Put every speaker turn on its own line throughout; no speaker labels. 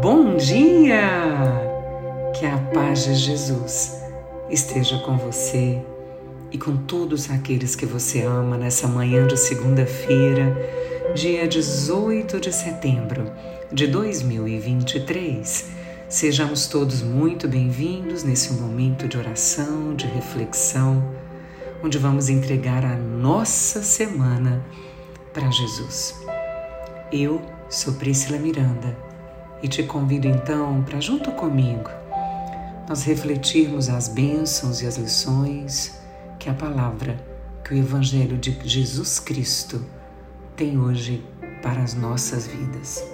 Bom dia! Que a paz de Jesus esteja com você e com todos aqueles que você ama nessa manhã de segunda-feira, dia 18 de setembro de 2023. Sejamos todos muito bem-vindos nesse momento de oração, de reflexão, onde vamos entregar a nossa semana para Jesus. Eu sou Priscila Miranda e te convido então para, junto comigo, nós refletirmos as bênçãos e as lições que a palavra, que o Evangelho de Jesus Cristo tem hoje para as nossas vidas.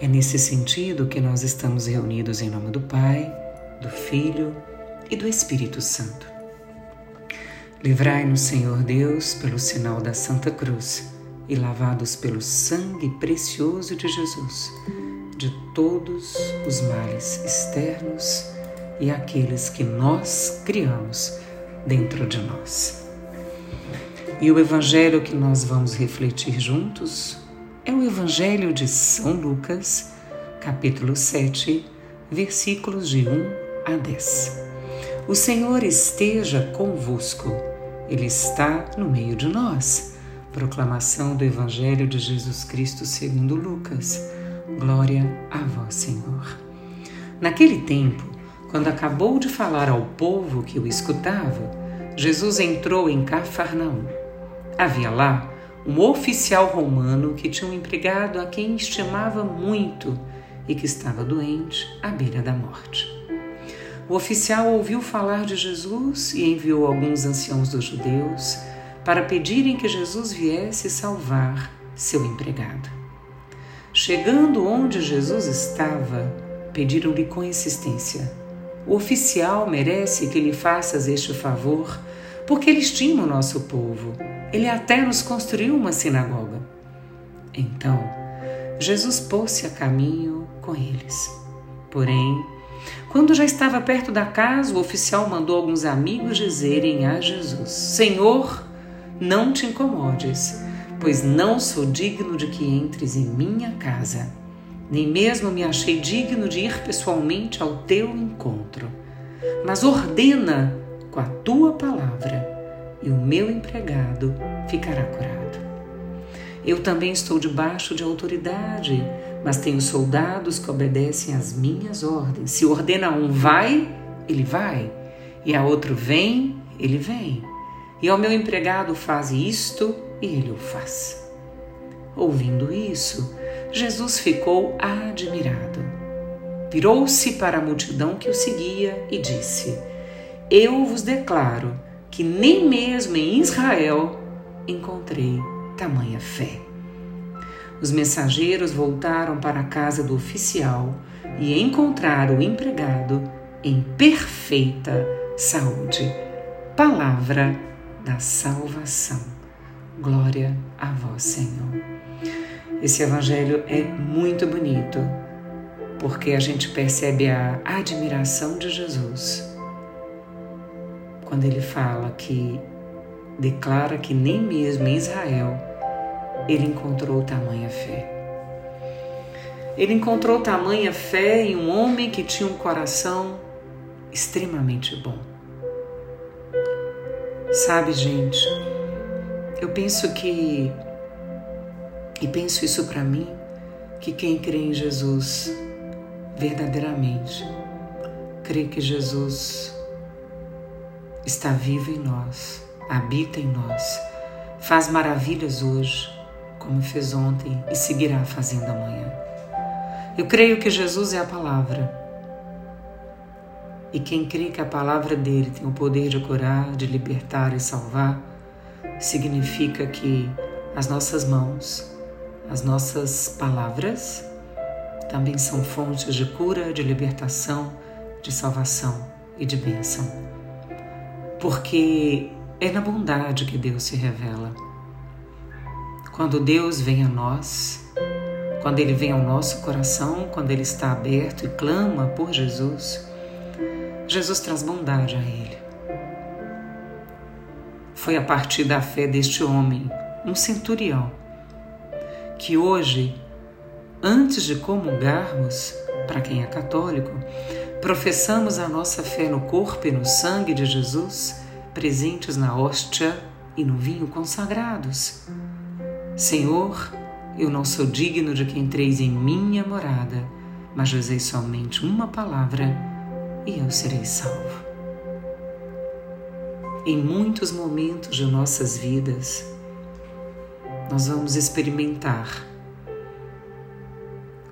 É nesse sentido que nós estamos reunidos em nome do Pai, do Filho e do Espírito Santo. Livrai-nos, Senhor Deus, pelo sinal da Santa Cruz e lavados pelo sangue precioso de Jesus de todos os males externos e aqueles que nós criamos dentro de nós. E o evangelho que nós vamos refletir juntos é o evangelho de São Lucas, capítulo 7, versículos de 1 a 10. O Senhor esteja convosco, Ele está no meio de nós. Proclamação do Evangelho de Jesus Cristo segundo Lucas. Glória a vós, Senhor. Naquele tempo, quando acabou de falar ao povo que o escutava, Jesus entrou em Cafarnaum. Havia lá um oficial romano que tinha um empregado a quem estimava muito e que estava doente à beira da morte. O oficial ouviu falar de Jesus e enviou alguns anciãos dos judeus para pedirem que Jesus viesse salvar seu empregado. Chegando onde Jesus estava, pediram-lhe com insistência: O oficial merece que lhe faças este favor, porque ele estima o nosso povo. Ele até nos construiu uma sinagoga. Então, Jesus pôs-se a caminho com eles. Porém, quando já estava perto da casa, o oficial mandou alguns amigos dizerem a Jesus: Senhor, não te incomodes pois não sou digno de que entres em minha casa, nem mesmo me achei digno de ir pessoalmente ao teu encontro. Mas ordena com a tua palavra, e o meu empregado ficará curado. Eu também estou debaixo de autoridade, mas tenho soldados que obedecem às minhas ordens. Se ordena a um vai, ele vai, e a outro vem, ele vem. E ao meu empregado faz isto e ele o faz. Ouvindo isso, Jesus ficou admirado. Virou-se para a multidão que o seguia e disse: Eu vos declaro que nem mesmo em Israel encontrei tamanha fé. Os mensageiros voltaram para a casa do oficial e encontraram o empregado em perfeita saúde. Palavra da salvação. Glória a vós, Senhor. Esse evangelho é muito bonito, porque a gente percebe a admiração de Jesus quando ele fala que declara que nem mesmo em Israel ele encontrou tamanha fé. Ele encontrou tamanha fé em um homem que tinha um coração extremamente bom. Sabe, gente, eu penso que, e penso isso para mim, que quem crê em Jesus verdadeiramente, crê que Jesus está vivo em nós, habita em nós, faz maravilhas hoje, como fez ontem e seguirá fazendo amanhã. Eu creio que Jesus é a palavra. E quem crê que a palavra dele tem o poder de curar, de libertar e salvar, significa que as nossas mãos, as nossas palavras também são fontes de cura, de libertação, de salvação e de bênção. Porque é na bondade que Deus se revela. Quando Deus vem a nós, quando Ele vem ao nosso coração, quando Ele está aberto e clama por Jesus, Jesus traz bondade a Ele. Foi a partir da fé deste homem, um centurião, que hoje antes de comungarmos, para quem é católico, professamos a nossa fé no corpo e no sangue de Jesus, presentes na hóstia e no vinho consagrados. Senhor, eu não sou digno de que entreis em minha morada, mas dizei somente uma palavra e eu serei salvo. Em muitos momentos de nossas vidas, nós vamos experimentar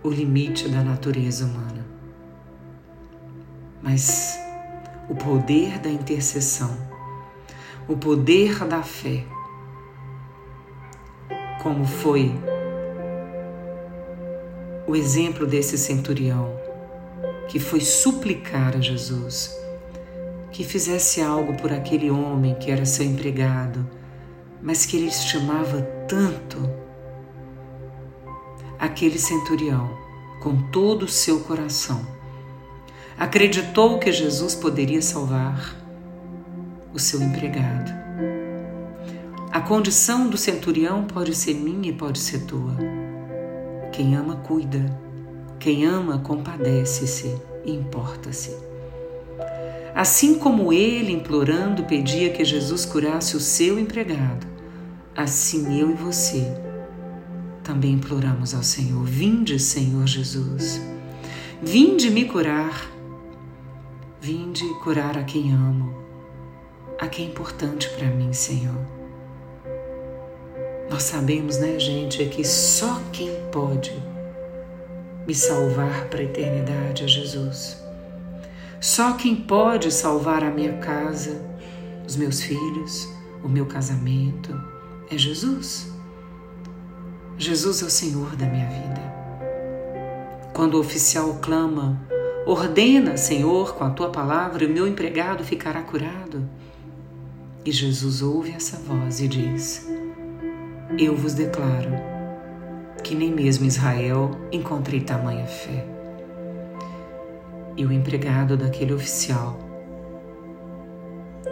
o limite da natureza humana. Mas o poder da intercessão, o poder da fé, como foi o exemplo desse centurião que foi suplicar a Jesus que fizesse algo por aquele homem que era seu empregado, mas que ele estimava tanto aquele centurião, com todo o seu coração, acreditou que Jesus poderia salvar o seu empregado. A condição do centurião pode ser minha e pode ser tua. Quem ama, cuida. Quem ama, compadece-se e importa-se. Assim como ele, implorando, pedia que Jesus curasse o seu empregado, assim eu e você também imploramos ao Senhor: Vinde, Senhor Jesus, vinde me curar, vinde curar a quem amo, a quem é importante para mim, Senhor. Nós sabemos, né, gente, é que só quem pode me salvar para a eternidade é Jesus. Só quem pode salvar a minha casa, os meus filhos, o meu casamento é Jesus. Jesus é o Senhor da minha vida. Quando o oficial clama, ordena, Senhor, com a tua palavra, o meu empregado ficará curado. E Jesus ouve essa voz e diz: Eu vos declaro que nem mesmo Israel encontrei tamanha fé. E o empregado daquele oficial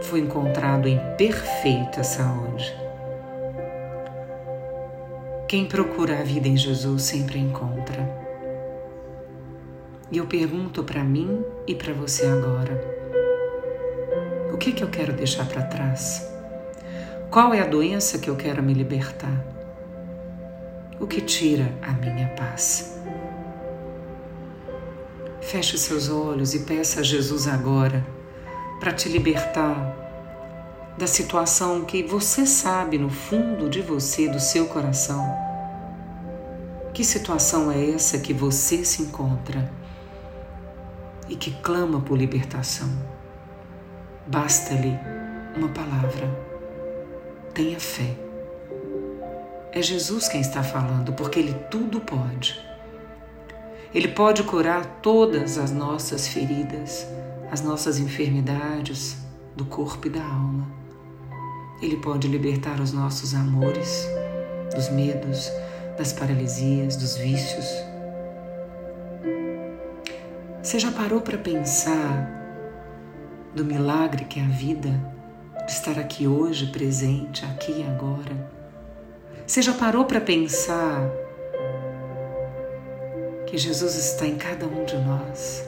foi encontrado em perfeita saúde. Quem procura a vida em Jesus sempre encontra. E eu pergunto para mim e para você agora: o que, que eu quero deixar para trás? Qual é a doença que eu quero me libertar? O que tira a minha paz? Feche seus olhos e peça a Jesus agora para te libertar da situação que você sabe no fundo de você, do seu coração. Que situação é essa que você se encontra e que clama por libertação? Basta-lhe uma palavra. Tenha fé. É Jesus quem está falando, porque Ele tudo pode. Ele pode curar todas as nossas feridas, as nossas enfermidades do corpo e da alma. Ele pode libertar os nossos amores, dos medos, das paralisias, dos vícios. Você já parou para pensar do milagre que é a vida, de estar aqui hoje, presente, aqui e agora? Você já parou para pensar que Jesus está em cada um de nós,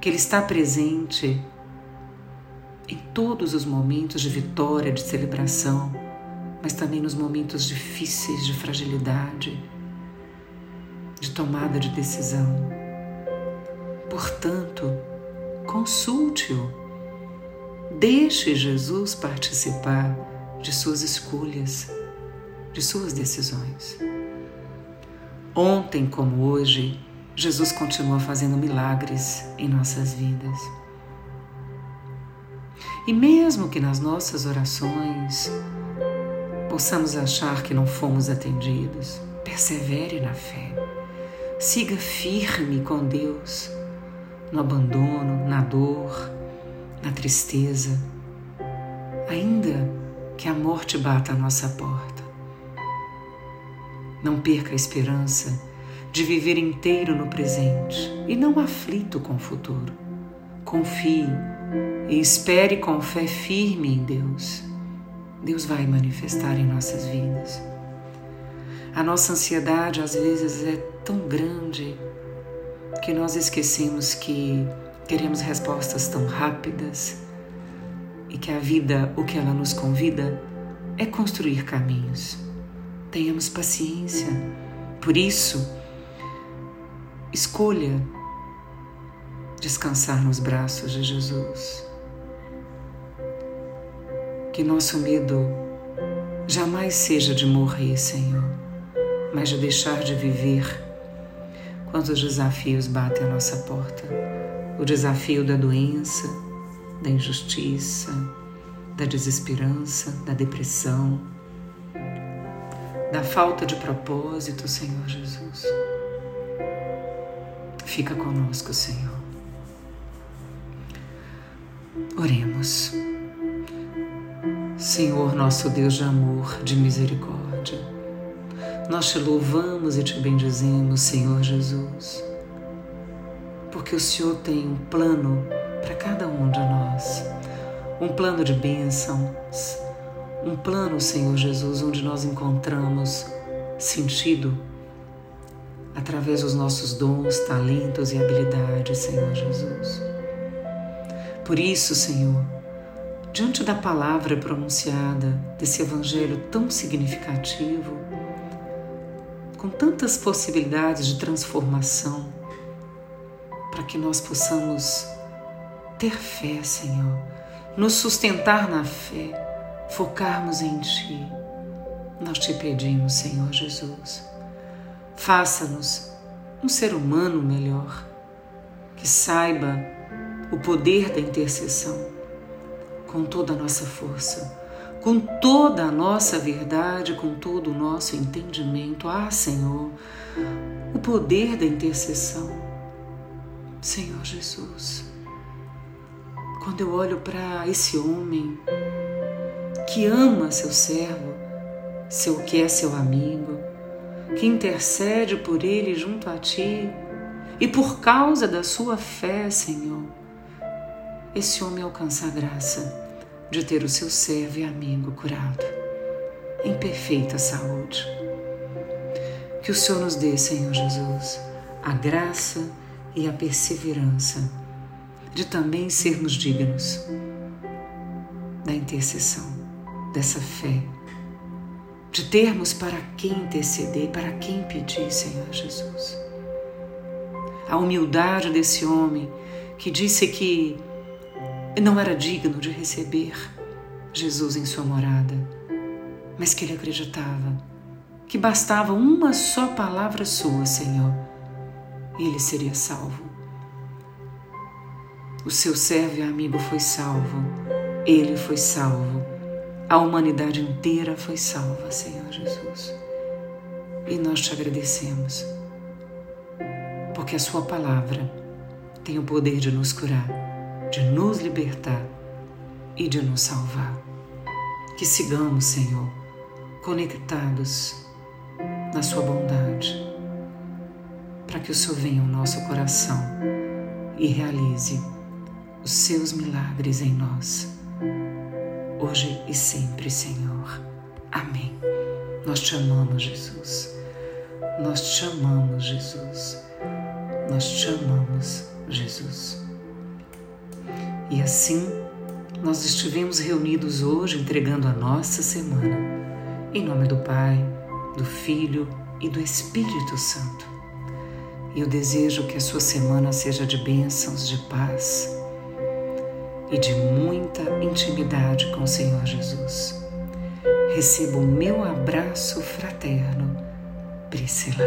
que Ele está presente em todos os momentos de vitória, de celebração, mas também nos momentos difíceis de fragilidade, de tomada de decisão. Portanto, consulte-o. Deixe Jesus participar de suas escolhas, de suas decisões. Ontem como hoje, Jesus continua fazendo milagres em nossas vidas. E mesmo que nas nossas orações possamos achar que não fomos atendidos, persevere na fé. Siga firme com Deus, no abandono, na dor, na tristeza, ainda que a morte bata à nossa porta. Não perca a esperança de viver inteiro no presente e não aflito com o futuro. Confie e espere com fé firme em Deus. Deus vai manifestar em nossas vidas. A nossa ansiedade às vezes é tão grande que nós esquecemos que queremos respostas tão rápidas e que a vida, o que ela nos convida, é construir caminhos. Tenhamos paciência. Por isso, escolha descansar nos braços de Jesus. Que nosso medo jamais seja de morrer, Senhor, mas de deixar de viver quando os desafios batem à nossa porta o desafio da doença, da injustiça, da desesperança, da depressão, da falta de propósito, Senhor Jesus. Fica conosco, Senhor. Oremos. Senhor, nosso Deus de amor, de misericórdia, nós te louvamos e te bendizemos, Senhor Jesus, porque o Senhor tem um plano para cada um de nós, um plano de bênçãos, um plano, Senhor Jesus, onde nós encontramos sentido através dos nossos dons, talentos e habilidades, Senhor Jesus. Por isso, Senhor, diante da palavra pronunciada desse evangelho tão significativo, com tantas possibilidades de transformação, para que nós possamos ter fé, Senhor, nos sustentar na fé, focarmos em Ti. Nós te pedimos, Senhor Jesus, faça-nos um ser humano melhor, que saiba o poder da intercessão com toda a nossa força, com toda a nossa verdade, com todo o nosso entendimento. Ah, Senhor, o poder da intercessão. Senhor Jesus, quando eu olho para esse homem que ama seu servo, seu que é seu amigo, que intercede por ele junto a ti, e por causa da sua fé, Senhor, esse homem alcança a graça de ter o seu servo e amigo curado, em perfeita saúde. Que o Senhor nos dê, Senhor Jesus, a graça e a perseverança de também sermos dignos da intercessão, dessa fé, de termos para quem interceder, para quem pedir, Senhor Jesus. A humildade desse homem que disse que não era digno de receber Jesus em sua morada, mas que ele acreditava que bastava uma só palavra sua, Senhor, e ele seria salvo. O seu servo e amigo foi salvo, ele foi salvo, a humanidade inteira foi salva, Senhor Jesus. E nós te agradecemos, porque a Sua palavra tem o poder de nos curar de nos libertar e de nos salvar. Que sigamos, Senhor, conectados na Sua bondade, para que o Senhor venha ao nosso coração e realize os seus milagres em nós, hoje e sempre, Senhor. Amém. Nós te amamos, Jesus. Nós te amamos, Jesus. Nós te amamos, Jesus. E assim, nós estivemos reunidos hoje entregando a nossa semana, em nome do Pai, do Filho e do Espírito Santo. E eu desejo que a sua semana seja de bênçãos, de paz e de muita intimidade com o Senhor Jesus. Receba o meu abraço fraterno, Priscila.